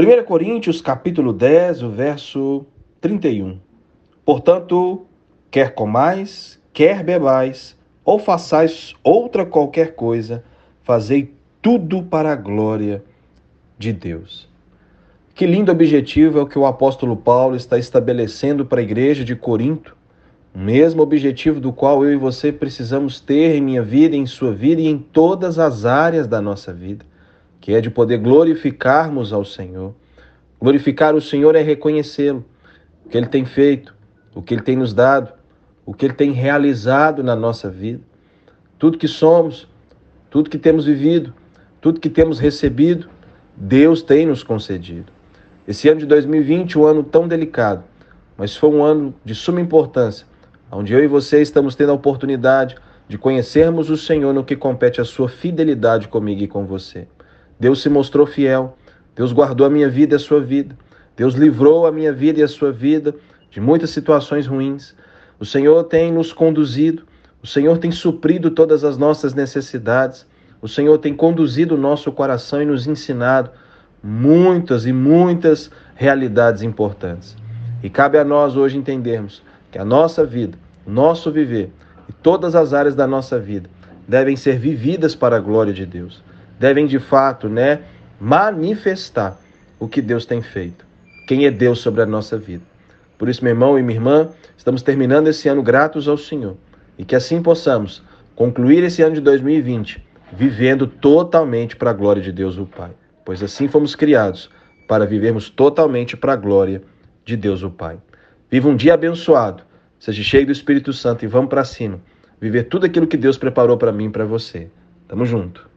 1 Coríntios capítulo 10, o verso 31. Portanto, quer comais, quer bebais, ou façais outra qualquer coisa, fazei tudo para a glória de Deus. Que lindo objetivo é o que o apóstolo Paulo está estabelecendo para a igreja de Corinto, o mesmo objetivo do qual eu e você precisamos ter em minha vida, em sua vida e em todas as áreas da nossa vida, que é de poder glorificarmos ao Senhor. Glorificar o Senhor é reconhecê-lo, o que ele tem feito, o que ele tem nos dado, o que ele tem realizado na nossa vida. Tudo que somos, tudo que temos vivido, tudo que temos recebido, Deus tem nos concedido. Esse ano de 2020, um ano tão delicado, mas foi um ano de suma importância, onde eu e você estamos tendo a oportunidade de conhecermos o Senhor no que compete a sua fidelidade comigo e com você. Deus se mostrou fiel, Deus guardou a minha vida e a sua vida, Deus livrou a minha vida e a sua vida de muitas situações ruins. O Senhor tem nos conduzido, o Senhor tem suprido todas as nossas necessidades, o Senhor tem conduzido o nosso coração e nos ensinado muitas e muitas realidades importantes. E cabe a nós hoje entendermos que a nossa vida, o nosso viver e todas as áreas da nossa vida devem ser vividas para a glória de Deus. Devem de fato, né, manifestar o que Deus tem feito. Quem é Deus sobre a nossa vida. Por isso, meu irmão e minha irmã, estamos terminando esse ano gratos ao Senhor e que assim possamos concluir esse ano de 2020 vivendo totalmente para a glória de Deus o Pai pois assim fomos criados para vivermos totalmente para a glória de Deus o Pai. Viva um dia abençoado, seja cheio do Espírito Santo e vamos para cima, viver tudo aquilo que Deus preparou para mim e para você. Tamo junto.